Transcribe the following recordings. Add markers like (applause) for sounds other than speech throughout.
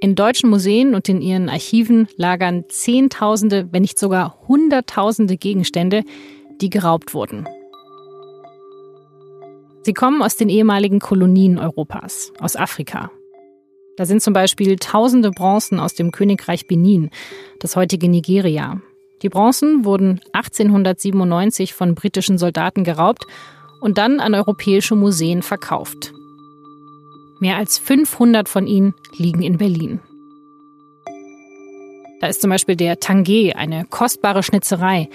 In deutschen Museen und in ihren Archiven lagern Zehntausende, wenn nicht sogar Hunderttausende Gegenstände, die geraubt wurden. Sie kommen aus den ehemaligen Kolonien Europas, aus Afrika. Da sind zum Beispiel tausende Bronzen aus dem Königreich Benin, das heutige Nigeria. Die Bronzen wurden 1897 von britischen Soldaten geraubt und dann an europäische Museen verkauft. Mehr als 500 von ihnen liegen in Berlin. Da ist zum Beispiel der Tanguay, eine kostbare Schnitzerei,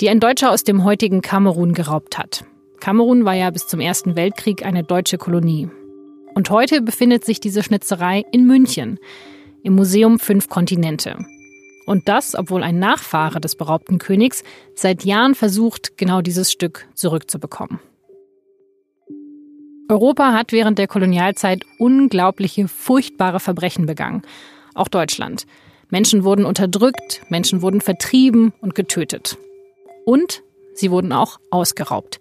die ein Deutscher aus dem heutigen Kamerun geraubt hat. Kamerun war ja bis zum Ersten Weltkrieg eine deutsche Kolonie. Und heute befindet sich diese Schnitzerei in München, im Museum Fünf Kontinente. Und das, obwohl ein Nachfahre des beraubten Königs seit Jahren versucht, genau dieses Stück zurückzubekommen. Europa hat während der Kolonialzeit unglaubliche, furchtbare Verbrechen begangen. Auch Deutschland. Menschen wurden unterdrückt, Menschen wurden vertrieben und getötet. Und sie wurden auch ausgeraubt.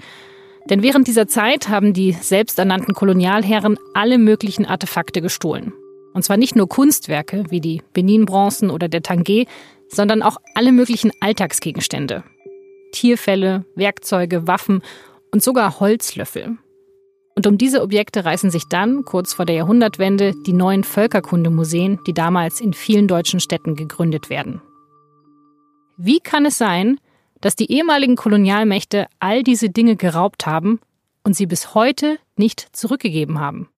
Denn während dieser Zeit haben die selbsternannten Kolonialherren alle möglichen Artefakte gestohlen. Und zwar nicht nur Kunstwerke wie die Benin-Bronzen oder der Tanguay, sondern auch alle möglichen Alltagsgegenstände. Tierfälle, Werkzeuge, Waffen und sogar Holzlöffel. Und um diese Objekte reißen sich dann, kurz vor der Jahrhundertwende, die neuen Völkerkundemuseen, die damals in vielen deutschen Städten gegründet werden. Wie kann es sein, dass die ehemaligen Kolonialmächte all diese Dinge geraubt haben und sie bis heute nicht zurückgegeben haben?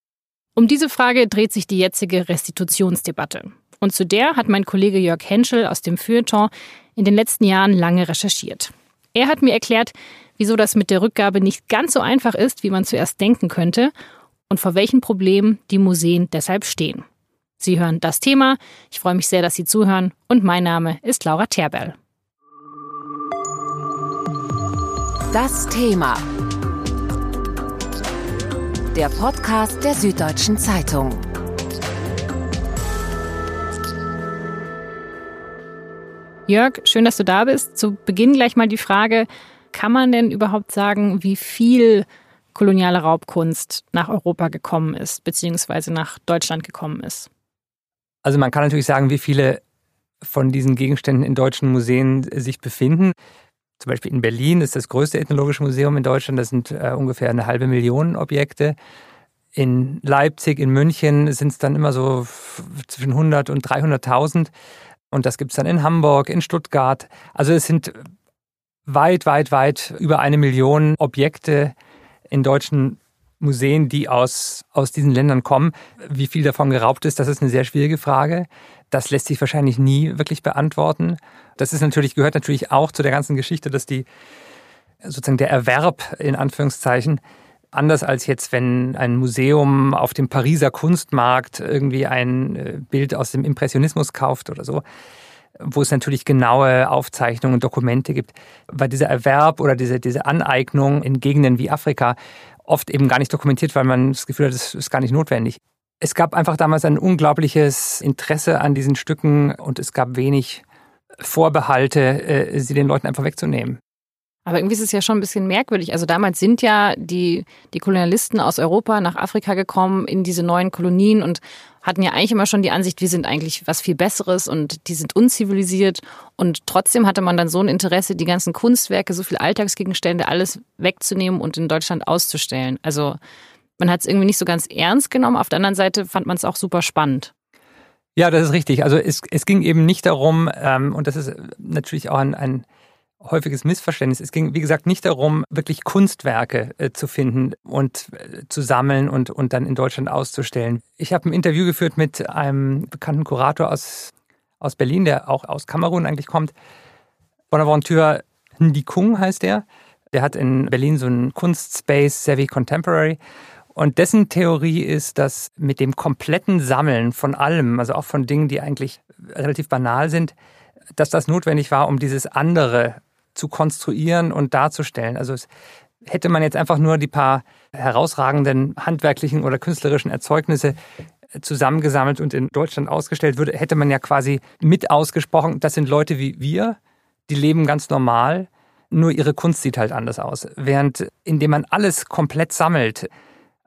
Um diese Frage dreht sich die jetzige Restitutionsdebatte. Und zu der hat mein Kollege Jörg Henschel aus dem Feuilleton in den letzten Jahren lange recherchiert. Er hat mir erklärt, wieso das mit der Rückgabe nicht ganz so einfach ist, wie man zuerst denken könnte und vor welchen Problemen die Museen deshalb stehen. Sie hören das Thema. Ich freue mich sehr, dass Sie zuhören und mein Name ist Laura Terberl. Das Thema. Der Podcast der Süddeutschen Zeitung. Jörg, schön, dass du da bist. Zu Beginn gleich mal die Frage, kann man denn überhaupt sagen, wie viel koloniale Raubkunst nach Europa gekommen ist, beziehungsweise nach Deutschland gekommen ist? Also man kann natürlich sagen, wie viele von diesen Gegenständen in deutschen Museen sich befinden. Zum Beispiel in Berlin ist das größte ethnologische Museum in Deutschland. Das sind äh, ungefähr eine halbe Million Objekte. In Leipzig, in München sind es dann immer so zwischen 100 und 300.000. Und das gibt es dann in Hamburg, in Stuttgart. Also es sind weit, weit, weit über eine Million Objekte in deutschen Museen, die aus, aus diesen Ländern kommen. Wie viel davon geraubt ist, das ist eine sehr schwierige Frage. Das lässt sich wahrscheinlich nie wirklich beantworten. Das ist natürlich, gehört natürlich auch zu der ganzen Geschichte, dass die, sozusagen der Erwerb in Anführungszeichen, anders als jetzt, wenn ein Museum auf dem Pariser Kunstmarkt irgendwie ein äh, Bild aus dem Impressionismus kauft oder so, wo es natürlich genaue Aufzeichnungen und Dokumente gibt, weil dieser Erwerb oder diese, diese Aneignung in Gegenden wie Afrika oft eben gar nicht dokumentiert, weil man das Gefühl hat, das ist gar nicht notwendig. Es gab einfach damals ein unglaubliches Interesse an diesen Stücken und es gab wenig Vorbehalte, äh, sie den Leuten einfach wegzunehmen. Aber irgendwie ist es ja schon ein bisschen merkwürdig. Also damals sind ja die, die Kolonialisten aus Europa nach Afrika gekommen in diese neuen Kolonien und hatten ja eigentlich immer schon die Ansicht, wir sind eigentlich was viel Besseres und die sind unzivilisiert. Und trotzdem hatte man dann so ein Interesse, die ganzen Kunstwerke, so viele Alltagsgegenstände, alles wegzunehmen und in Deutschland auszustellen. Also man hat es irgendwie nicht so ganz ernst genommen. Auf der anderen Seite fand man es auch super spannend. Ja, das ist richtig. Also es, es ging eben nicht darum, ähm, und das ist natürlich auch ein, ein häufiges Missverständnis. Es ging, wie gesagt, nicht darum, wirklich Kunstwerke äh, zu finden und äh, zu sammeln und, und dann in Deutschland auszustellen. Ich habe ein Interview geführt mit einem bekannten Kurator aus, aus Berlin, der auch aus Kamerun eigentlich kommt. Bonaventure Ndikung heißt der. Der hat in Berlin so einen Kunstspace, Savvy Contemporary. Und dessen Theorie ist, dass mit dem kompletten Sammeln von allem, also auch von Dingen, die eigentlich relativ banal sind, dass das notwendig war, um dieses andere zu konstruieren und darzustellen. Also es hätte man jetzt einfach nur die paar herausragenden handwerklichen oder künstlerischen Erzeugnisse zusammengesammelt und in Deutschland ausgestellt würde, hätte man ja quasi mit ausgesprochen, das sind Leute wie wir, die leben ganz normal, nur ihre Kunst sieht halt anders aus. Während indem man alles komplett sammelt,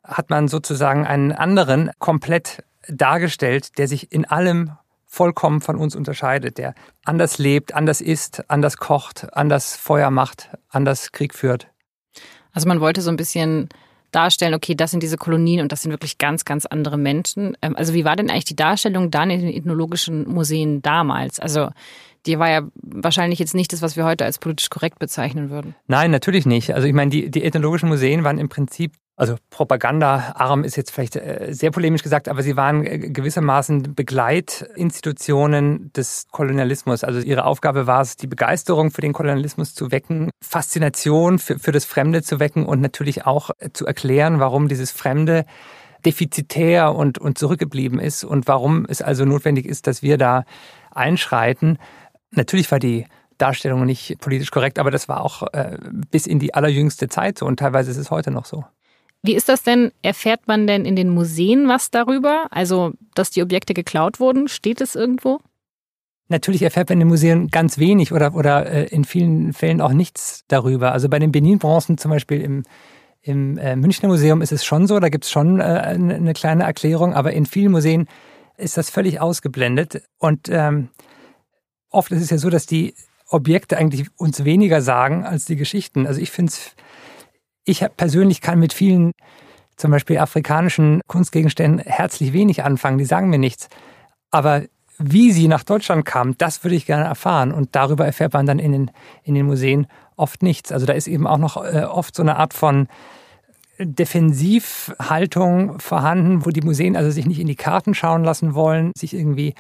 hat man sozusagen einen anderen komplett dargestellt, der sich in allem vollkommen von uns unterscheidet, der anders lebt, anders isst, anders kocht, anders Feuer macht, anders Krieg führt. Also man wollte so ein bisschen darstellen, okay, das sind diese Kolonien und das sind wirklich ganz, ganz andere Menschen. Ähm, also wie war denn eigentlich die Darstellung dann in den ethnologischen Museen damals? Also die war ja wahrscheinlich jetzt nicht das, was wir heute als politisch korrekt bezeichnen würden. Nein, natürlich nicht. Also ich meine, die, die ethnologischen Museen waren im Prinzip also propagandaarm ist jetzt vielleicht äh, sehr polemisch gesagt, aber sie waren äh, gewissermaßen Begleitinstitutionen des Kolonialismus. Also ihre Aufgabe war es, die Begeisterung für den Kolonialismus zu wecken, Faszination für, für das Fremde zu wecken und natürlich auch äh, zu erklären, warum dieses Fremde defizitär und, und zurückgeblieben ist und warum es also notwendig ist, dass wir da einschreiten. Natürlich war die Darstellung nicht politisch korrekt, aber das war auch äh, bis in die allerjüngste Zeit so und teilweise ist es heute noch so. Wie ist das denn? Erfährt man denn in den Museen was darüber? Also, dass die Objekte geklaut wurden? Steht es irgendwo? Natürlich erfährt man in den Museen ganz wenig oder, oder äh, in vielen Fällen auch nichts darüber. Also bei den Benin-Bronzen zum Beispiel im, im äh, Münchner Museum ist es schon so, da gibt es schon äh, eine kleine Erklärung, aber in vielen Museen ist das völlig ausgeblendet. Und ähm, oft ist es ja so, dass die Objekte eigentlich uns weniger sagen als die Geschichten. Also ich finde es ich persönlich kann mit vielen zum Beispiel afrikanischen Kunstgegenständen herzlich wenig anfangen, die sagen mir nichts. Aber wie sie nach Deutschland kamen, das würde ich gerne erfahren. Und darüber erfährt man dann in den, in den Museen oft nichts. Also da ist eben auch noch äh, oft so eine Art von Defensivhaltung vorhanden, wo die Museen also sich nicht in die Karten schauen lassen wollen, sich irgendwie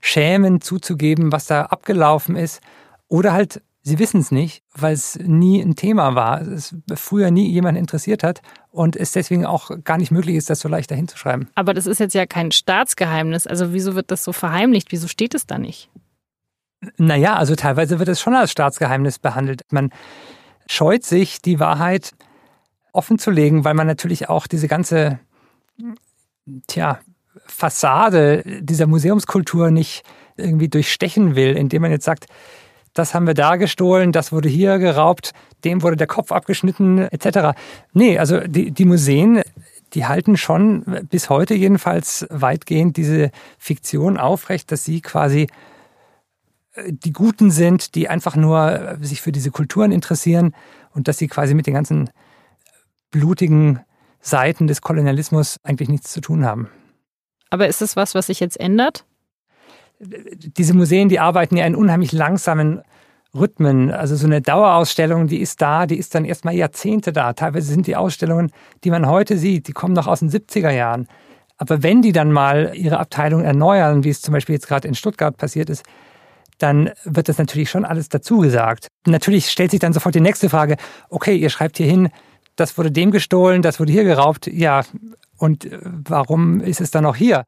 schämen zuzugeben, was da abgelaufen ist. Oder halt Sie wissen es nicht, weil es nie ein Thema war, es früher nie jemand interessiert hat und es deswegen auch gar nicht möglich ist, das so leicht dahin zu schreiben. Aber das ist jetzt ja kein Staatsgeheimnis. Also wieso wird das so verheimlicht? Wieso steht es da nicht? Naja, also teilweise wird es schon als Staatsgeheimnis behandelt. Man scheut sich, die Wahrheit offen zu legen, weil man natürlich auch diese ganze, tja, Fassade dieser Museumskultur nicht irgendwie durchstechen will, indem man jetzt sagt, das haben wir da gestohlen, das wurde hier geraubt, dem wurde der Kopf abgeschnitten, etc. Nee, also die, die Museen, die halten schon bis heute jedenfalls weitgehend diese Fiktion aufrecht, dass sie quasi äh, die Guten sind, die einfach nur sich für diese Kulturen interessieren und dass sie quasi mit den ganzen blutigen Seiten des Kolonialismus eigentlich nichts zu tun haben. Aber ist es was, was sich jetzt ändert? Diese Museen, die arbeiten ja in unheimlich langsamen Rhythmen. Also so eine Dauerausstellung, die ist da, die ist dann erstmal Jahrzehnte da. Teilweise sind die Ausstellungen, die man heute sieht, die kommen noch aus den 70er Jahren. Aber wenn die dann mal ihre Abteilung erneuern, wie es zum Beispiel jetzt gerade in Stuttgart passiert ist, dann wird das natürlich schon alles dazu gesagt. Natürlich stellt sich dann sofort die nächste Frage, okay, ihr schreibt hier hin, das wurde dem gestohlen, das wurde hier geraubt, ja, und warum ist es dann noch hier?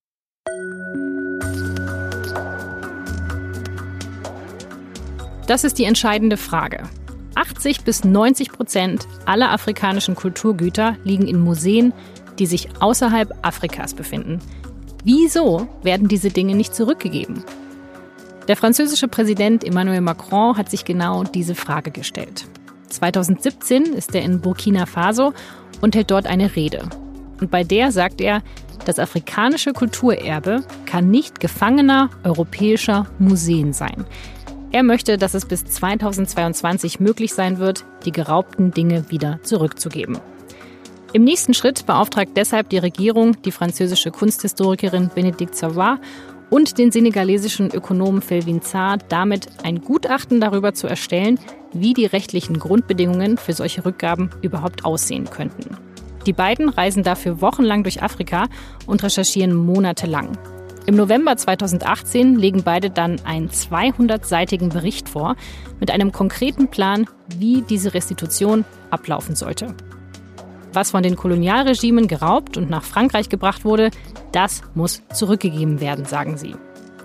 Das ist die entscheidende Frage. 80 bis 90 Prozent aller afrikanischen Kulturgüter liegen in Museen, die sich außerhalb Afrikas befinden. Wieso werden diese Dinge nicht zurückgegeben? Der französische Präsident Emmanuel Macron hat sich genau diese Frage gestellt. 2017 ist er in Burkina Faso und hält dort eine Rede. Und bei der sagt er, das afrikanische Kulturerbe kann nicht Gefangener europäischer Museen sein. Er möchte, dass es bis 2022 möglich sein wird, die geraubten Dinge wieder zurückzugeben. Im nächsten Schritt beauftragt deshalb die Regierung die französische Kunsthistorikerin Benedict Savoy und den senegalesischen Ökonomen Felvin Zar damit ein Gutachten darüber zu erstellen, wie die rechtlichen Grundbedingungen für solche Rückgaben überhaupt aussehen könnten. Die beiden reisen dafür wochenlang durch Afrika und recherchieren monatelang. Im November 2018 legen beide dann einen 200-seitigen Bericht vor mit einem konkreten Plan, wie diese Restitution ablaufen sollte. Was von den Kolonialregimen geraubt und nach Frankreich gebracht wurde, das muss zurückgegeben werden, sagen sie.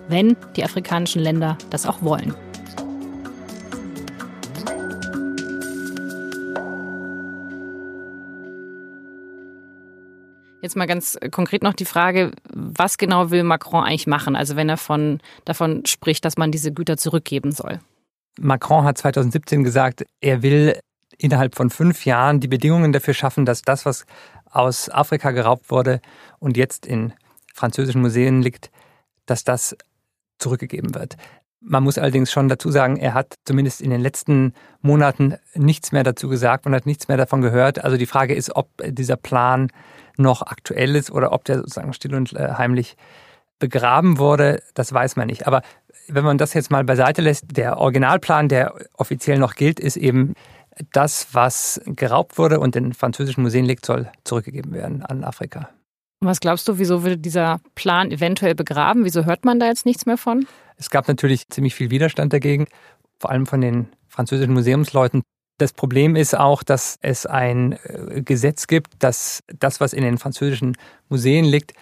Wenn die afrikanischen Länder das auch wollen. Jetzt mal ganz konkret noch die Frage, was genau will Macron eigentlich machen? Also wenn er von, davon spricht, dass man diese Güter zurückgeben soll. Macron hat 2017 gesagt, er will innerhalb von fünf Jahren die Bedingungen dafür schaffen, dass das, was aus Afrika geraubt wurde und jetzt in französischen Museen liegt, dass das zurückgegeben wird. Man muss allerdings schon dazu sagen, er hat zumindest in den letzten Monaten nichts mehr dazu gesagt und hat nichts mehr davon gehört. Also die Frage ist, ob dieser Plan noch aktuell ist oder ob der sozusagen still und äh, heimlich begraben wurde, das weiß man nicht. Aber wenn man das jetzt mal beiseite lässt, der Originalplan, der offiziell noch gilt, ist eben das, was geraubt wurde und in französischen Museen liegt, soll zurückgegeben werden an Afrika. Was glaubst du, wieso würde dieser Plan eventuell begraben? Wieso hört man da jetzt nichts mehr von? Es gab natürlich ziemlich viel Widerstand dagegen, vor allem von den französischen Museumsleuten. Das Problem ist auch, dass es ein äh, Gesetz gibt, dass das, was in den französischen Museen liegt,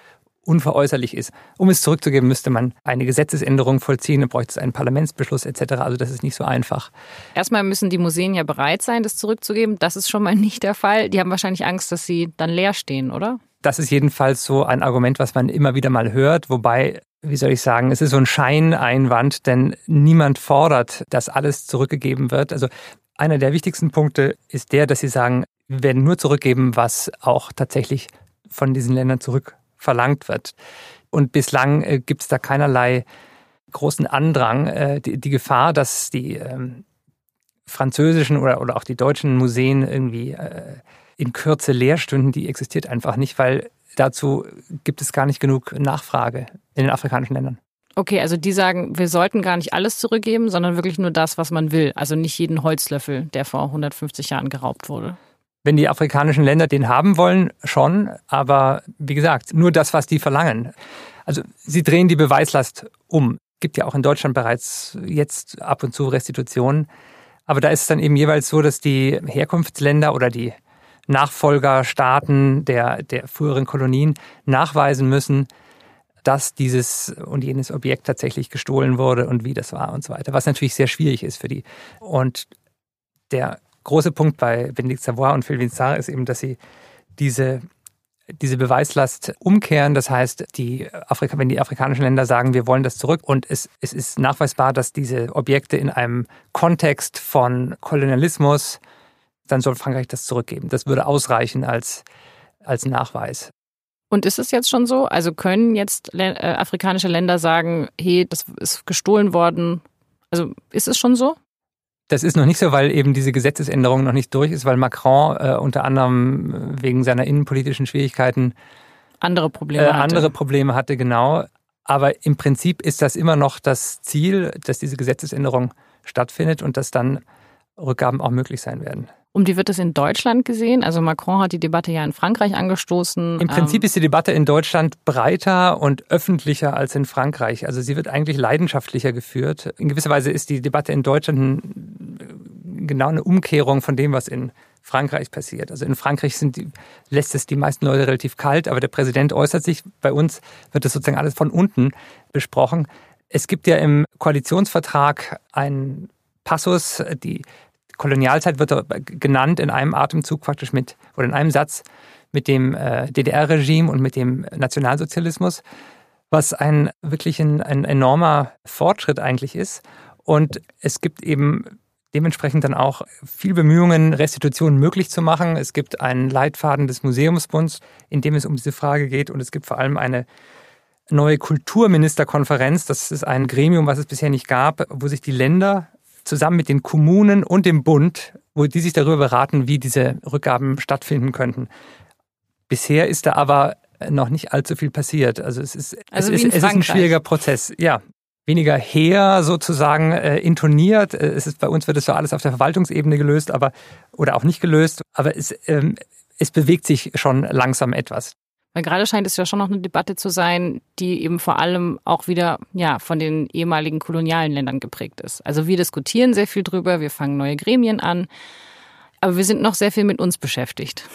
unveräußerlich ist. Um es zurückzugeben, müsste man eine Gesetzesänderung vollziehen, dann bräuchte es einen Parlamentsbeschluss etc. Also das ist nicht so einfach. Erstmal müssen die Museen ja bereit sein, das zurückzugeben. Das ist schon mal (laughs) nicht der Fall. Die haben wahrscheinlich Angst, dass sie dann leer stehen, oder? Das ist jedenfalls so ein Argument, was man immer wieder mal hört, wobei wie soll ich sagen, es ist so ein Scheineinwand, denn niemand fordert, dass alles zurückgegeben wird. Also einer der wichtigsten Punkte ist der, dass sie sagen, wir werden nur zurückgeben, was auch tatsächlich von diesen Ländern zurückverlangt wird. Und bislang äh, gibt es da keinerlei großen Andrang. Äh, die, Gefahr, dass die ähm, französischen oder, oder auch die deutschen Museen irgendwie äh, in Kürze leer stünden, die existiert einfach nicht, weil dazu gibt es gar nicht genug Nachfrage in den afrikanischen Ländern. Okay, also die sagen, wir sollten gar nicht alles zurückgeben, sondern wirklich nur das, was man will. Also nicht jeden Holzlöffel, der vor 150 Jahren geraubt wurde. Wenn die afrikanischen Länder den haben wollen, schon. Aber wie gesagt, nur das, was die verlangen. Also sie drehen die Beweislast um. Es gibt ja auch in Deutschland bereits jetzt ab und zu Restitutionen. Aber da ist es dann eben jeweils so, dass die Herkunftsländer oder die Nachfolgerstaaten der, der früheren Kolonien nachweisen müssen, dass dieses und jenes Objekt tatsächlich gestohlen wurde und wie das war und so weiter, was natürlich sehr schwierig ist für die. Und der große Punkt bei Benedikt Savoy und Phil Vinsart ist eben, dass sie diese diese Beweislast umkehren. Das heißt, die Afrika, wenn die afrikanischen Länder sagen, wir wollen das zurück und es, es ist nachweisbar, dass diese Objekte in einem Kontext von Kolonialismus, dann soll Frankreich das zurückgeben. Das würde ausreichen als, als Nachweis. Und ist es jetzt schon so? Also können jetzt äh, afrikanische Länder sagen, hey, das ist gestohlen worden? Also ist es schon so? Das ist noch nicht so, weil eben diese Gesetzesänderung noch nicht durch ist, weil Macron äh, unter anderem äh, wegen seiner innenpolitischen Schwierigkeiten andere Probleme, äh, andere Probleme hatte, genau. Aber im Prinzip ist das immer noch das Ziel, dass diese Gesetzesänderung stattfindet und dass dann Rückgaben auch möglich sein werden. Um die wird es in Deutschland gesehen? Also Macron hat die Debatte ja in Frankreich angestoßen. Im Prinzip ähm, ist die Debatte in Deutschland breiter und öffentlicher als in Frankreich. Also sie wird eigentlich leidenschaftlicher geführt. In gewisser Weise ist die Debatte in Deutschland genau eine Umkehrung von dem, was in Frankreich passiert. Also in Frankreich sind die, lässt es die meisten Leute relativ kalt, aber der Präsident äußert sich. Bei uns wird das sozusagen alles von unten besprochen. Es gibt ja im Koalitionsvertrag einen Passus, die Kolonialzeit wird genannt in einem Atemzug praktisch mit, oder in einem Satz mit dem äh, DDR-Regime und mit dem Nationalsozialismus, was ein wirklich ein, ein enormer Fortschritt eigentlich ist. Und es gibt eben dementsprechend dann auch viel Bemühungen, Restitutionen möglich zu machen. Es gibt einen Leitfaden des Museumsbunds, in dem es um diese Frage geht. Und es gibt vor allem eine neue Kulturministerkonferenz. Das ist ein Gremium, was es bisher nicht gab, wo sich die Länder zusammen mit den Kommunen und dem Bund, wo die sich darüber beraten, wie diese Rückgaben stattfinden könnten. Bisher ist da aber noch nicht allzu viel passiert. Also es ist, also es, ist, es ist ein schwieriger Prozess. Ja, weniger her sozusagen äh, intoniert. Äh, es ist bei uns wird es so alles auf der Verwaltungsebene gelöst, aber oder auch nicht gelöst. Aber es, ähm, es bewegt sich schon langsam etwas. Weil gerade scheint es ja schon noch eine Debatte zu sein, die eben vor allem auch wieder ja, von den ehemaligen kolonialen Ländern geprägt ist. Also wir diskutieren sehr viel drüber, wir fangen neue Gremien an, aber wir sind noch sehr viel mit uns beschäftigt.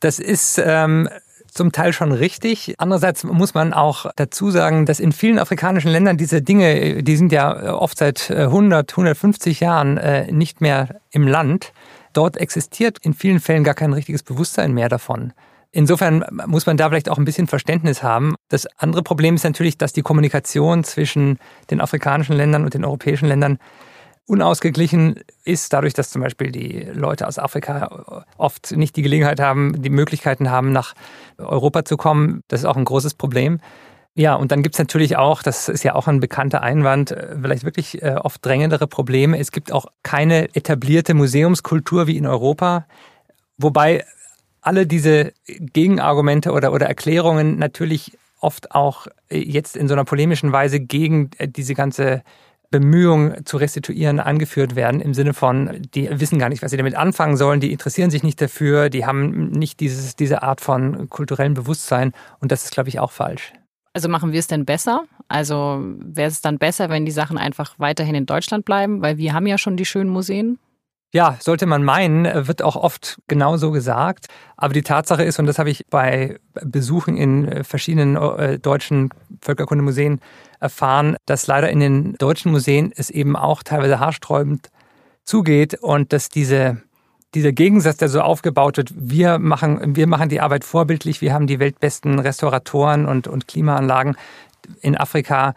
Das ist ähm, zum Teil schon richtig. Andererseits muss man auch dazu sagen, dass in vielen afrikanischen Ländern diese Dinge, die sind ja oft seit 100, äh, 150 Jahren äh, nicht mehr im Land. Dort existiert in vielen Fällen gar kein richtiges Bewusstsein mehr davon. Insofern muss man da vielleicht auch ein bisschen Verständnis haben. Das andere Problem ist natürlich, dass die Kommunikation zwischen den afrikanischen Ländern und den europäischen Ländern unausgeglichen ist, dadurch, dass zum Beispiel die Leute aus Afrika oft nicht die Gelegenheit haben, die Möglichkeiten haben, nach Europa zu kommen. Das ist auch ein großes Problem. Ja, und dann gibt's natürlich auch, das ist ja auch ein bekannter Einwand, äh, vielleicht wirklich äh, oft drängendere Probleme. Es gibt auch keine etablierte Museumskultur wie in Europa, wobei alle diese Gegenargumente oder, oder Erklärungen natürlich oft auch äh, jetzt in so einer polemischen Weise gegen diese ganze Bemühungen zu restituieren angeführt werden, im Sinne von, die wissen gar nicht, was sie damit anfangen sollen, die interessieren sich nicht dafür, die haben nicht dieses, diese Art von kulturellem Bewusstsein und das ist, glaube ich, auch falsch. Also machen wir es denn besser? Also wäre es dann besser, wenn die Sachen einfach weiterhin in Deutschland bleiben, weil wir haben ja schon die schönen Museen? Ja, sollte man meinen, wird auch oft genau so gesagt. Aber die Tatsache ist, und das habe ich bei Besuchen in verschiedenen äh, deutschen Völkerkundemuseen erfahren, dass leider in den deutschen Museen es eben auch teilweise haarsträubend zugeht und dass diese, dieser Gegensatz, der so aufgebaut wird, wir machen, wir machen die Arbeit vorbildlich, wir haben die weltbesten Restauratoren und, und Klimaanlagen. In Afrika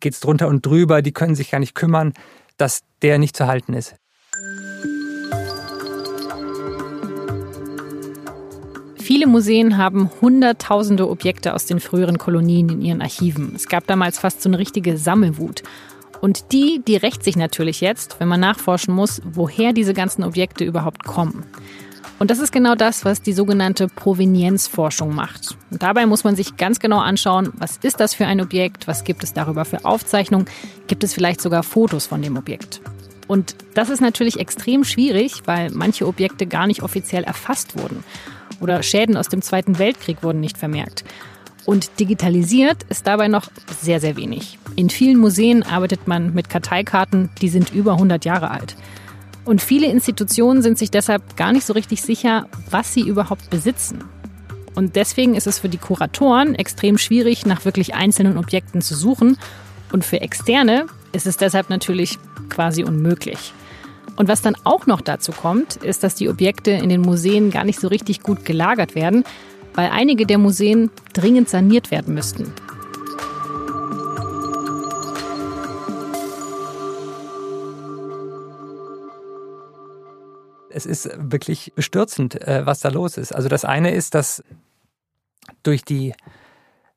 geht es drunter und drüber, die können sich gar nicht kümmern, dass der nicht zu halten ist. Viele Museen haben hunderttausende Objekte aus den früheren Kolonien in ihren Archiven. Es gab damals fast so eine richtige Sammelwut. Und die, die rächt sich natürlich jetzt, wenn man nachforschen muss, woher diese ganzen Objekte überhaupt kommen. Und das ist genau das, was die sogenannte Provenienzforschung macht. Und dabei muss man sich ganz genau anschauen, was ist das für ein Objekt, was gibt es darüber für Aufzeichnungen, gibt es vielleicht sogar Fotos von dem Objekt. Und das ist natürlich extrem schwierig, weil manche Objekte gar nicht offiziell erfasst wurden oder Schäden aus dem Zweiten Weltkrieg wurden nicht vermerkt. Und digitalisiert ist dabei noch sehr, sehr wenig. In vielen Museen arbeitet man mit Karteikarten, die sind über 100 Jahre alt. Und viele Institutionen sind sich deshalb gar nicht so richtig sicher, was sie überhaupt besitzen. Und deswegen ist es für die Kuratoren extrem schwierig, nach wirklich einzelnen Objekten zu suchen. Und für Externe ist es deshalb natürlich quasi unmöglich. Und was dann auch noch dazu kommt, ist, dass die Objekte in den Museen gar nicht so richtig gut gelagert werden, weil einige der Museen dringend saniert werden müssten. Es ist wirklich bestürzend, äh, was da los ist. Also das eine ist, dass durch die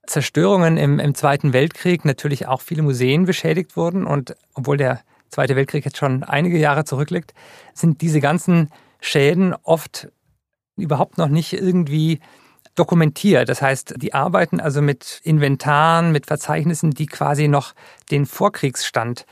Zerstörungen im, im Zweiten Weltkrieg natürlich auch viele Museen beschädigt wurden und obwohl der Zweite Weltkrieg jetzt schon einige Jahre zurückliegt, sind diese ganzen Schäden oft überhaupt noch nicht irgendwie dokumentiert. Das heißt, die arbeiten also mit Inventaren, mit Verzeichnissen, die quasi noch den Vorkriegsstand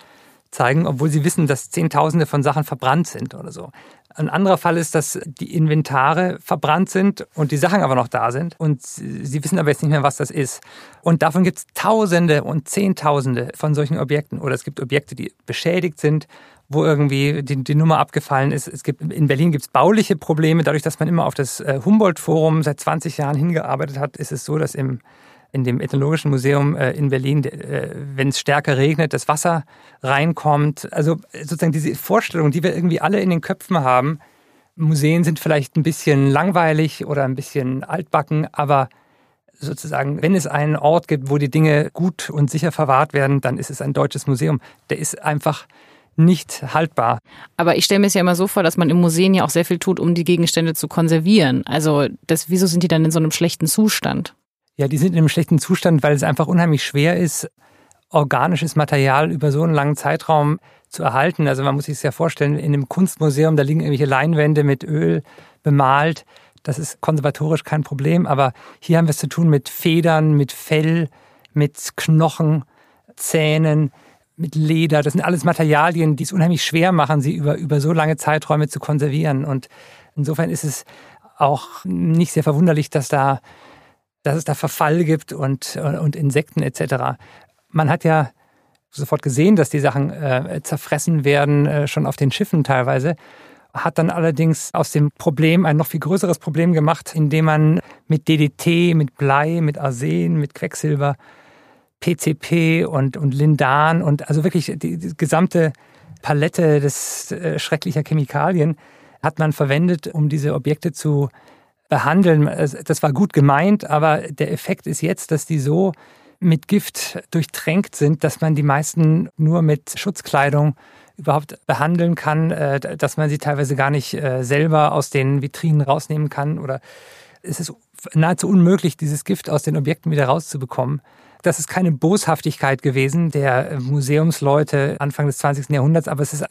zeigen, obwohl sie wissen, dass Zehntausende von Sachen verbrannt sind oder so. Ein anderer Fall ist, dass die Inventare verbrannt sind und die Sachen aber noch da sind und sie wissen aber jetzt nicht mehr, was das ist. Und davon gibt es Tausende und Zehntausende von solchen Objekten. Oder es gibt Objekte, die beschädigt sind, wo irgendwie die, die Nummer abgefallen ist. Es gibt, in Berlin gibt es bauliche Probleme. Dadurch, dass man immer auf das äh, Humboldt-Forum seit 20 Jahren hingearbeitet hat, ist es so, dass im in dem Ethnologischen Museum äh, in Berlin, äh, wenn es stärker regnet, das Wasser reinkommt. Also sozusagen diese Vorstellung, die wir irgendwie alle in den Köpfen haben. Museen sind vielleicht ein bisschen langweilig oder ein bisschen altbacken, aber sozusagen, wenn es einen Ort gibt, wo die Dinge gut und sicher verwahrt werden, dann ist es ein deutsches Museum. Der ist einfach nicht haltbar. Aber ich stelle mir es ja immer so vor, dass man im Museen ja auch sehr viel tut, um die Gegenstände zu konservieren. Also das, wieso sind die dann in so einem schlechten Zustand? Ja, die sind in einem schlechten Zustand, weil es einfach unheimlich schwer ist, organisches Material über so einen langen Zeitraum zu erhalten. Also man muss sich es ja vorstellen, in einem Kunstmuseum, da liegen irgendwelche Leinwände mit Öl bemalt. Das ist konservatorisch kein Problem, aber hier haben wir es zu tun mit Federn, mit Fell, mit Knochen, Zähnen, mit Leder. Das sind alles Materialien, die es unheimlich schwer machen, sie über, über so lange Zeiträume zu konservieren. Und insofern ist es auch nicht sehr verwunderlich, dass da dass es da Verfall gibt und, und Insekten etc. Man hat ja sofort gesehen, dass die Sachen äh, zerfressen werden, äh, schon auf den Schiffen teilweise. Hat dann allerdings aus dem Problem ein noch viel größeres Problem gemacht, indem man mit DDT, mit Blei, mit Arsen, mit Quecksilber, PCP und, und Lindan und also wirklich die, die gesamte Palette des äh, schrecklicher Chemikalien hat man verwendet, um diese Objekte zu behandeln. Das war gut gemeint, aber der Effekt ist jetzt, dass die so mit Gift durchtränkt sind, dass man die meisten nur mit Schutzkleidung überhaupt behandeln kann, äh, dass man sie teilweise gar nicht äh, selber aus den Vitrinen rausnehmen kann oder es ist nahezu unmöglich, dieses Gift aus den Objekten wieder rauszubekommen. Das ist keine Boshaftigkeit gewesen der Museumsleute Anfang des 20. Jahrhunderts, aber es ist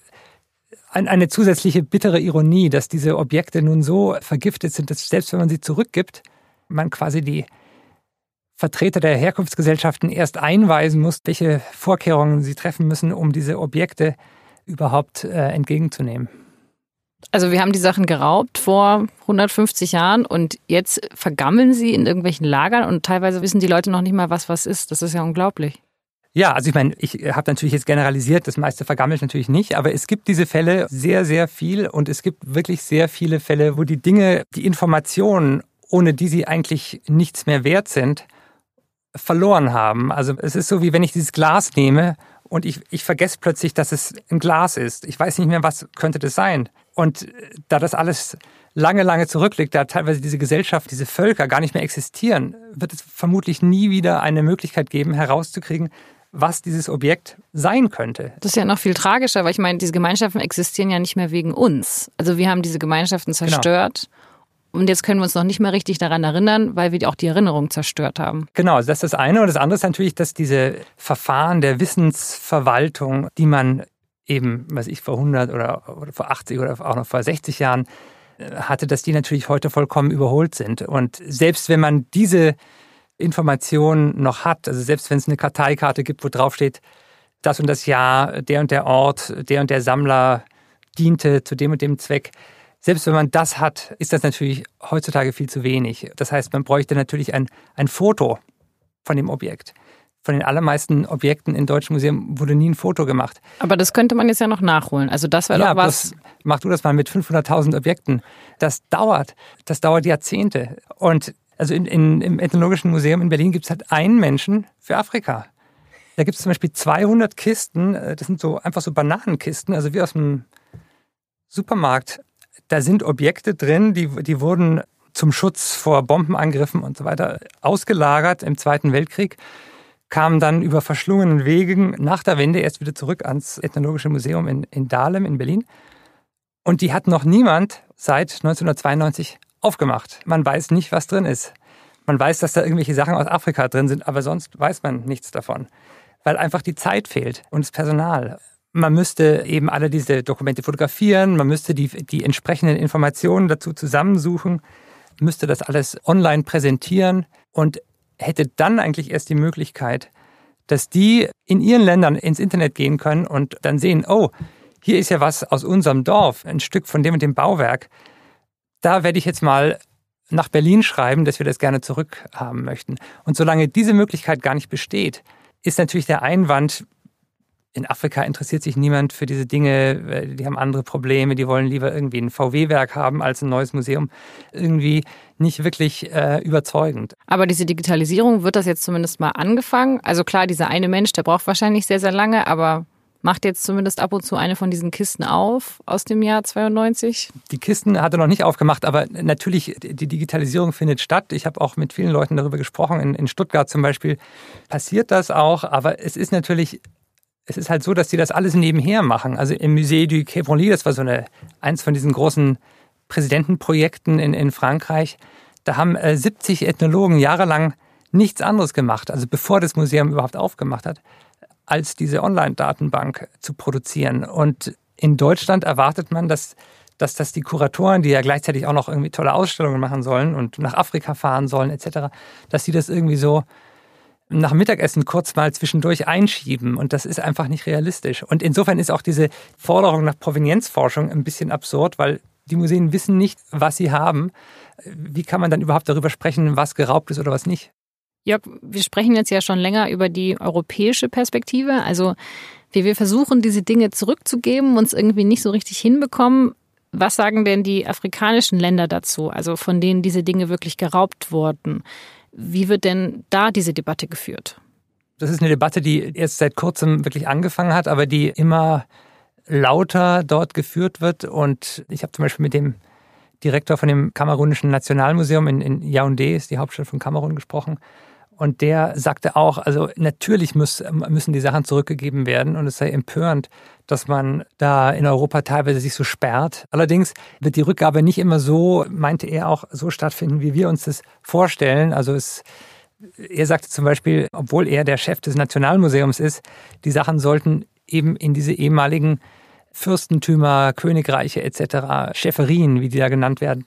eine zusätzliche bittere Ironie, dass diese Objekte nun so vergiftet sind, dass selbst wenn man sie zurückgibt, man quasi die Vertreter der Herkunftsgesellschaften erst einweisen muss, welche Vorkehrungen sie treffen müssen, um diese Objekte überhaupt äh, entgegenzunehmen. Also wir haben die Sachen geraubt vor 150 Jahren und jetzt vergammeln sie in irgendwelchen Lagern und teilweise wissen die Leute noch nicht mal, was was ist. Das ist ja unglaublich. Ja, also ich meine, ich habe natürlich jetzt generalisiert, das meiste vergammelt natürlich nicht, aber es gibt diese Fälle sehr, sehr viel und es gibt wirklich sehr viele Fälle, wo die Dinge, die Informationen, ohne die sie eigentlich nichts mehr wert sind, verloren haben. Also es ist so, wie wenn ich dieses Glas nehme und ich, ich vergesse plötzlich, dass es ein Glas ist. Ich weiß nicht mehr, was könnte das sein. Und da das alles lange, lange zurückliegt, da teilweise diese Gesellschaft, diese Völker gar nicht mehr existieren, wird es vermutlich nie wieder eine Möglichkeit geben, herauszukriegen, was dieses Objekt sein könnte. Das ist ja noch viel tragischer, weil ich meine, diese Gemeinschaften existieren ja nicht mehr wegen uns. Also wir haben diese Gemeinschaften genau. zerstört. Genau. Und jetzt können wir uns noch nicht mehr richtig daran erinnern, weil wir auch die Erinnerung zerstört haben. Genau, das ist das eine. Und das andere ist natürlich, dass diese Verfahren der Wissensverwaltung, die man eben, was ich vor 100 oder, oder vor 80 oder auch noch vor 60 Jahren äh, hatte, dass die natürlich heute vollkommen überholt sind. Und selbst wenn man diese Information noch hat, also selbst wenn es eine Karteikarte gibt, wo drauf steht, das und das Jahr, der und der Ort, der und der Sammler diente zu dem und dem Zweck. Selbst wenn man das hat, ist das natürlich heutzutage viel zu wenig. Das heißt, man bräuchte natürlich ein, ein Foto von dem Objekt. Von den allermeisten Objekten in deutschen Museen wurde nie ein Foto gemacht. Aber das könnte man jetzt ja noch nachholen. Also das wäre ja, doch was. Mach du das mal mit 500.000 Objekten. Das dauert. Das dauert Jahrzehnte. Und also in, in, im Ethnologischen Museum in Berlin gibt es halt einen Menschen für Afrika. Da gibt es zum Beispiel 200 Kisten, äh, das sind so einfach so Bananenkisten, also wie aus dem Supermarkt. Da sind Objekte drin, die, die wurden zum Schutz vor Bombenangriffen und so weiter ausgelagert im Zweiten Weltkrieg, kamen dann über verschlungenen Wegen nach der Wende erst wieder zurück ans Ethnologische Museum in, in Dahlem in Berlin. Und die hat noch niemand seit 1992 aufgemacht. Man weiß nicht, was drin ist. Man weiß, dass da irgendwelche Sachen aus Afrika drin sind, aber sonst weiß man nichts davon, weil einfach die Zeit fehlt und das Personal. Man müsste eben alle diese Dokumente fotografieren, man müsste die, die entsprechenden Informationen dazu zusammensuchen, müsste das alles online präsentieren und hätte dann eigentlich erst die Möglichkeit, dass die in ihren Ländern ins Internet gehen können und dann sehen, oh, hier ist ja was aus unserem Dorf, ein Stück von dem und dem Bauwerk da werde ich jetzt mal nach Berlin schreiben, dass wir das gerne zurückhaben möchten. Und solange diese Möglichkeit gar nicht besteht, ist natürlich der Einwand, in Afrika interessiert sich niemand für diese Dinge, die haben andere Probleme, die wollen lieber irgendwie ein VW-Werk haben als ein neues Museum, irgendwie nicht wirklich äh, überzeugend. Aber diese Digitalisierung wird das jetzt zumindest mal angefangen. Also klar, dieser eine Mensch, der braucht wahrscheinlich sehr, sehr lange, aber macht jetzt zumindest ab und zu eine von diesen Kisten auf aus dem Jahr 92? Die Kisten hat er noch nicht aufgemacht, aber natürlich, die Digitalisierung findet statt. Ich habe auch mit vielen Leuten darüber gesprochen. In, in Stuttgart zum Beispiel passiert das auch, aber es ist natürlich es ist halt so, dass die das alles nebenher machen. Also im Musée du Quai das war so eine, eins von diesen großen Präsidentenprojekten in, in Frankreich, da haben äh, 70 Ethnologen jahrelang nichts anderes gemacht, also bevor das Museum überhaupt aufgemacht hat, als diese Online-Datenbank zu produzieren. Und in Deutschland erwartet man, dass, dass das die Kuratoren, die ja gleichzeitig auch noch irgendwie tolle Ausstellungen machen sollen und nach Afrika fahren sollen etc., dass sie das irgendwie so nach Mittagessen kurz mal zwischendurch einschieben. Und das ist einfach nicht realistisch. Und insofern ist auch diese Forderung nach Provenienzforschung ein bisschen absurd, weil die Museen wissen nicht, was sie haben. Wie kann man dann überhaupt darüber sprechen, was geraubt ist oder was nicht? Jörg, wir sprechen jetzt ja schon länger über die europäische Perspektive, also wie wir versuchen, diese Dinge zurückzugeben, uns irgendwie nicht so richtig hinbekommen. Was sagen denn die afrikanischen Länder dazu, also von denen diese Dinge wirklich geraubt wurden? Wie wird denn da diese Debatte geführt? Das ist eine Debatte, die erst seit kurzem wirklich angefangen hat, aber die immer lauter dort geführt wird. Und ich habe zum Beispiel mit dem Direktor von dem Kamerunischen Nationalmuseum in, in Yaoundé, ist die Hauptstadt von Kamerun, gesprochen. Und der sagte auch, also natürlich muss, müssen die Sachen zurückgegeben werden und es sei empörend, dass man da in Europa teilweise sich so sperrt. Allerdings wird die Rückgabe nicht immer so, meinte er auch, so stattfinden, wie wir uns das vorstellen. Also es, er sagte zum Beispiel, obwohl er der Chef des Nationalmuseums ist, die Sachen sollten eben in diese ehemaligen Fürstentümer, Königreiche etc., Schäferien, wie die da genannt werden,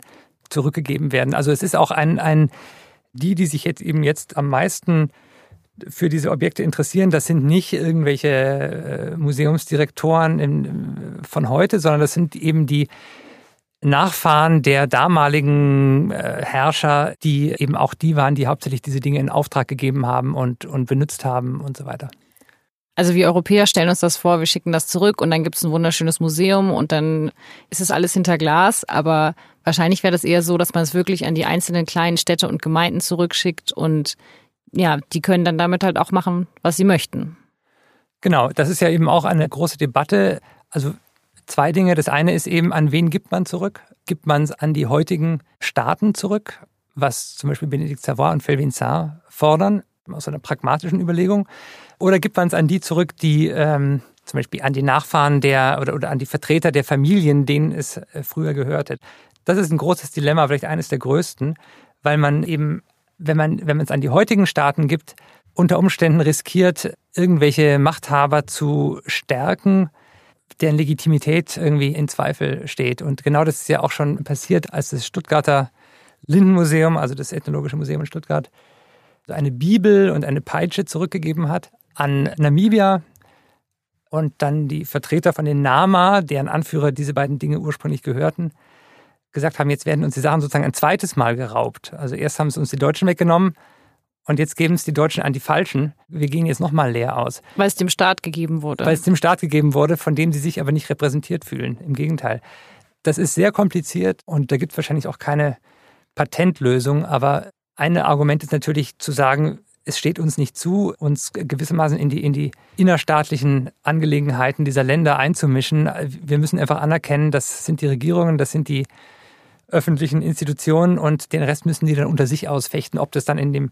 zurückgegeben werden. Also es ist auch ein, ein die, die sich jetzt eben jetzt am meisten für diese Objekte interessieren, das sind nicht irgendwelche äh, Museumsdirektoren in, von heute, sondern das sind eben die Nachfahren der damaligen äh, Herrscher, die eben auch die waren, die hauptsächlich diese Dinge in Auftrag gegeben haben und, und benutzt haben und so weiter. Also wir Europäer stellen uns das vor, wir schicken das zurück und dann gibt es ein wunderschönes Museum und dann ist es alles hinter Glas. Aber wahrscheinlich wäre das eher so, dass man es wirklich an die einzelnen kleinen Städte und Gemeinden zurückschickt und ja, die können dann damit halt auch machen, was sie möchten. Genau, das ist ja eben auch eine große Debatte. Also zwei Dinge. Das eine ist eben, an wen gibt man zurück? Gibt man es an die heutigen Staaten zurück, was zum Beispiel Benedikt Savoy und Felvin Saar fordern, aus einer pragmatischen Überlegung? Oder gibt man es an die zurück, die ähm, zum Beispiel an die Nachfahren der oder, oder an die Vertreter der Familien, denen es äh, früher gehörte? Das ist ein großes Dilemma, vielleicht eines der größten, weil man eben, wenn man wenn man es an die heutigen Staaten gibt, unter Umständen riskiert, irgendwelche Machthaber zu stärken, deren Legitimität irgendwie in Zweifel steht. Und genau das ist ja auch schon passiert, als das Stuttgarter Lindenmuseum, also das Ethnologische Museum in Stuttgart, eine Bibel und eine Peitsche zurückgegeben hat an Namibia und dann die Vertreter von den Nama, deren Anführer diese beiden Dinge ursprünglich gehörten, gesagt haben, jetzt werden uns die Sachen sozusagen ein zweites Mal geraubt. Also erst haben es uns die Deutschen weggenommen und jetzt geben es die Deutschen an die Falschen. Wir gehen jetzt nochmal leer aus. Weil es dem Staat gegeben wurde. Weil es dem Staat gegeben wurde, von dem sie sich aber nicht repräsentiert fühlen. Im Gegenteil. Das ist sehr kompliziert und da gibt es wahrscheinlich auch keine Patentlösung. Aber ein Argument ist natürlich zu sagen, es steht uns nicht zu, uns gewissermaßen in die, in die innerstaatlichen Angelegenheiten dieser Länder einzumischen. Wir müssen einfach anerkennen, das sind die Regierungen, das sind die öffentlichen Institutionen und den Rest müssen die dann unter sich ausfechten, ob das dann in dem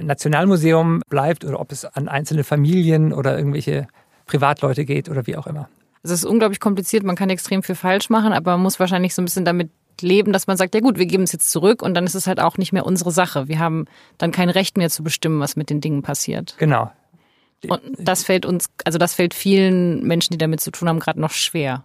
Nationalmuseum bleibt oder ob es an einzelne Familien oder irgendwelche Privatleute geht oder wie auch immer. Es ist unglaublich kompliziert, man kann extrem viel falsch machen, aber man muss wahrscheinlich so ein bisschen damit leben, dass man sagt, ja gut, wir geben es jetzt zurück und dann ist es halt auch nicht mehr unsere Sache. Wir haben dann kein Recht mehr zu bestimmen, was mit den Dingen passiert. Genau. Und das fällt uns, also das fällt vielen Menschen, die damit zu tun haben, gerade noch schwer.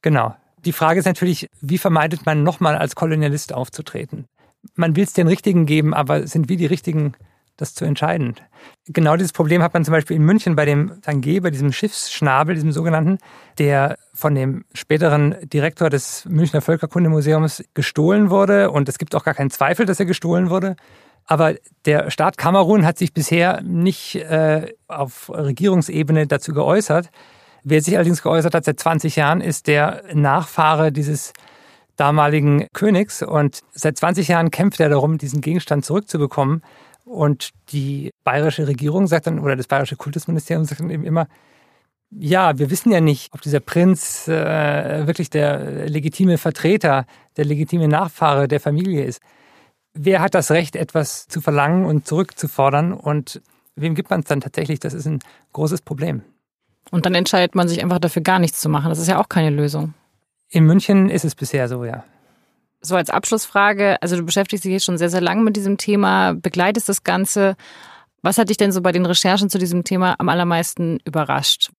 Genau. Die Frage ist natürlich, wie vermeidet man nochmal als Kolonialist aufzutreten? Man will es den Richtigen geben, aber sind wir die Richtigen das zu entscheiden. Genau dieses Problem hat man zum Beispiel in München bei dem Tanguay, bei diesem Schiffsschnabel, diesem sogenannten, der von dem späteren Direktor des Münchner Völkerkundemuseums gestohlen wurde. Und es gibt auch gar keinen Zweifel, dass er gestohlen wurde. Aber der Staat Kamerun hat sich bisher nicht äh, auf Regierungsebene dazu geäußert. Wer sich allerdings geäußert hat seit 20 Jahren, ist der Nachfahre dieses damaligen Königs. Und seit 20 Jahren kämpft er darum, diesen Gegenstand zurückzubekommen. Und die bayerische Regierung sagt dann, oder das bayerische Kultusministerium sagt dann eben immer, ja, wir wissen ja nicht, ob dieser Prinz äh, wirklich der legitime Vertreter, der legitime Nachfahre der Familie ist. Wer hat das Recht, etwas zu verlangen und zurückzufordern? Und wem gibt man es dann tatsächlich? Das ist ein großes Problem. Und dann entscheidet man sich einfach dafür, gar nichts zu machen. Das ist ja auch keine Lösung. In München ist es bisher so, ja so als Abschlussfrage, also du beschäftigst dich jetzt schon sehr, sehr lange mit diesem Thema, begleitest das Ganze. Was hat dich denn so bei den Recherchen zu diesem Thema am allermeisten überrascht?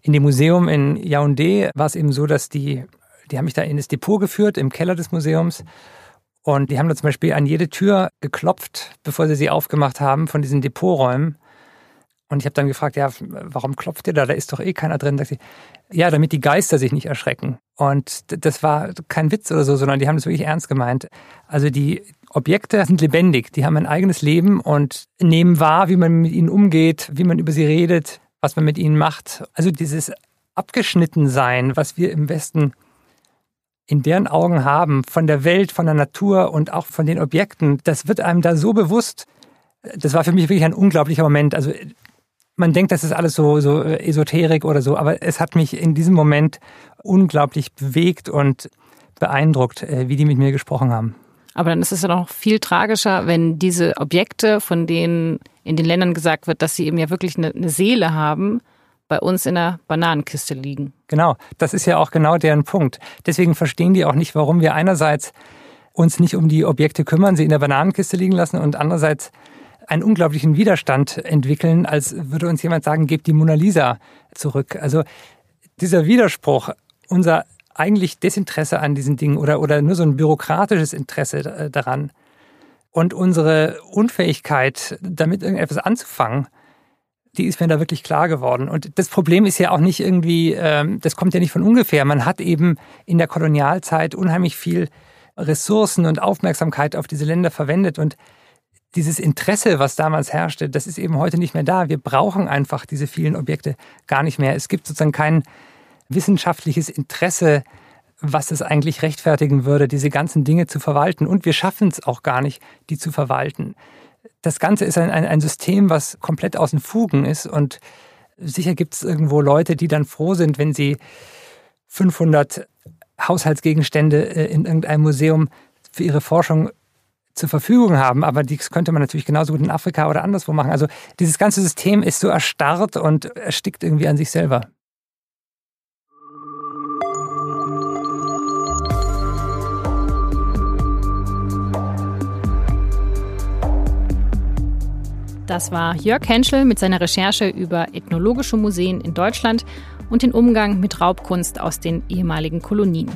In dem Museum in Yaoundé war es eben so, dass die, die haben mich da in das Depot geführt, im Keller des Museums. Und die haben da zum Beispiel an jede Tür geklopft, bevor sie sie aufgemacht haben, von diesen Depoträumen. Und ich habe dann gefragt, ja, warum klopft ihr da? Da ist doch eh keiner drin. Sagt sie, ja, damit die Geister sich nicht erschrecken. Und das war kein Witz oder so, sondern die haben das wirklich ernst gemeint. Also die Objekte sind lebendig, die haben ein eigenes Leben und nehmen wahr, wie man mit ihnen umgeht, wie man über sie redet, was man mit ihnen macht. Also dieses Abgeschnittensein, was wir im Westen in deren Augen haben, von der Welt, von der Natur und auch von den Objekten, das wird einem da so bewusst. Das war für mich wirklich ein unglaublicher Moment. Also man denkt, das ist alles so, so äh, Esoterik oder so, aber es hat mich in diesem Moment unglaublich bewegt und beeindruckt, äh, wie die mit mir gesprochen haben. Aber dann ist es ja noch viel tragischer, wenn diese Objekte, von denen in den Ländern gesagt wird, dass sie eben ja wirklich eine, eine Seele haben, bei uns in der Bananenkiste liegen. Genau, das ist ja auch genau deren Punkt. Deswegen verstehen die auch nicht, warum wir einerseits uns nicht um die Objekte kümmern, sie in der Bananenkiste liegen lassen und andererseits einen unglaublichen Widerstand entwickeln, als würde uns jemand sagen, gebt die Mona Lisa zurück. Also dieser Widerspruch, unser eigentlich Desinteresse an diesen Dingen oder, oder nur so ein bürokratisches Interesse daran und unsere Unfähigkeit, damit irgendetwas anzufangen, die ist mir da wirklich klar geworden. Und das Problem ist ja auch nicht irgendwie, ähm, das kommt ja nicht von ungefähr. Man hat eben in der Kolonialzeit unheimlich viel Ressourcen und Aufmerksamkeit auf diese Länder verwendet und dieses Interesse, was damals herrschte, das ist eben heute nicht mehr da. Wir brauchen einfach diese vielen Objekte gar nicht mehr. Es gibt sozusagen kein wissenschaftliches Interesse, was es eigentlich rechtfertigen würde, diese ganzen Dinge zu verwalten. Und wir schaffen es auch gar nicht, die zu verwalten das Ganze ist ein, ein, System, was komplett aus den Fugen ist und sicher gibt es irgendwo Leute, die dann froh sind, wenn sie 500 Haushaltsgegenstände äh, in irgendeinem Museum für ihre Forschung zur Verfügung haben, aber das könnte man natürlich genauso gut in Afrika oder anderswo machen. Also dieses ganze System ist so erstarrt und erstickt irgendwie an sich selber. Das war Jörg Henschel mit seiner Recherche über ethnologische Museen in Deutschland und den Umgang mit Raubkunst aus den ehemaligen Kolonien.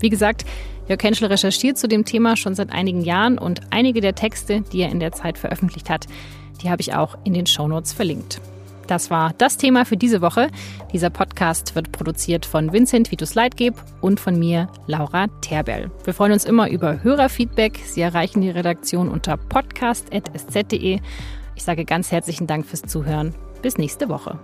Wie gesagt, Jörg Henschel recherchiert zu dem Thema schon seit einigen Jahren und einige der Texte, die er in der Zeit veröffentlicht hat, die habe ich auch in den Shownotes verlinkt. Das war das Thema für diese Woche. Dieser Podcast wird produziert von Vincent Vitus Leitgeb und von mir, Laura Terbell. Wir freuen uns immer über Hörerfeedback. Sie erreichen die Redaktion unter podcast.sz.de ich sage ganz herzlichen Dank fürs Zuhören. Bis nächste Woche.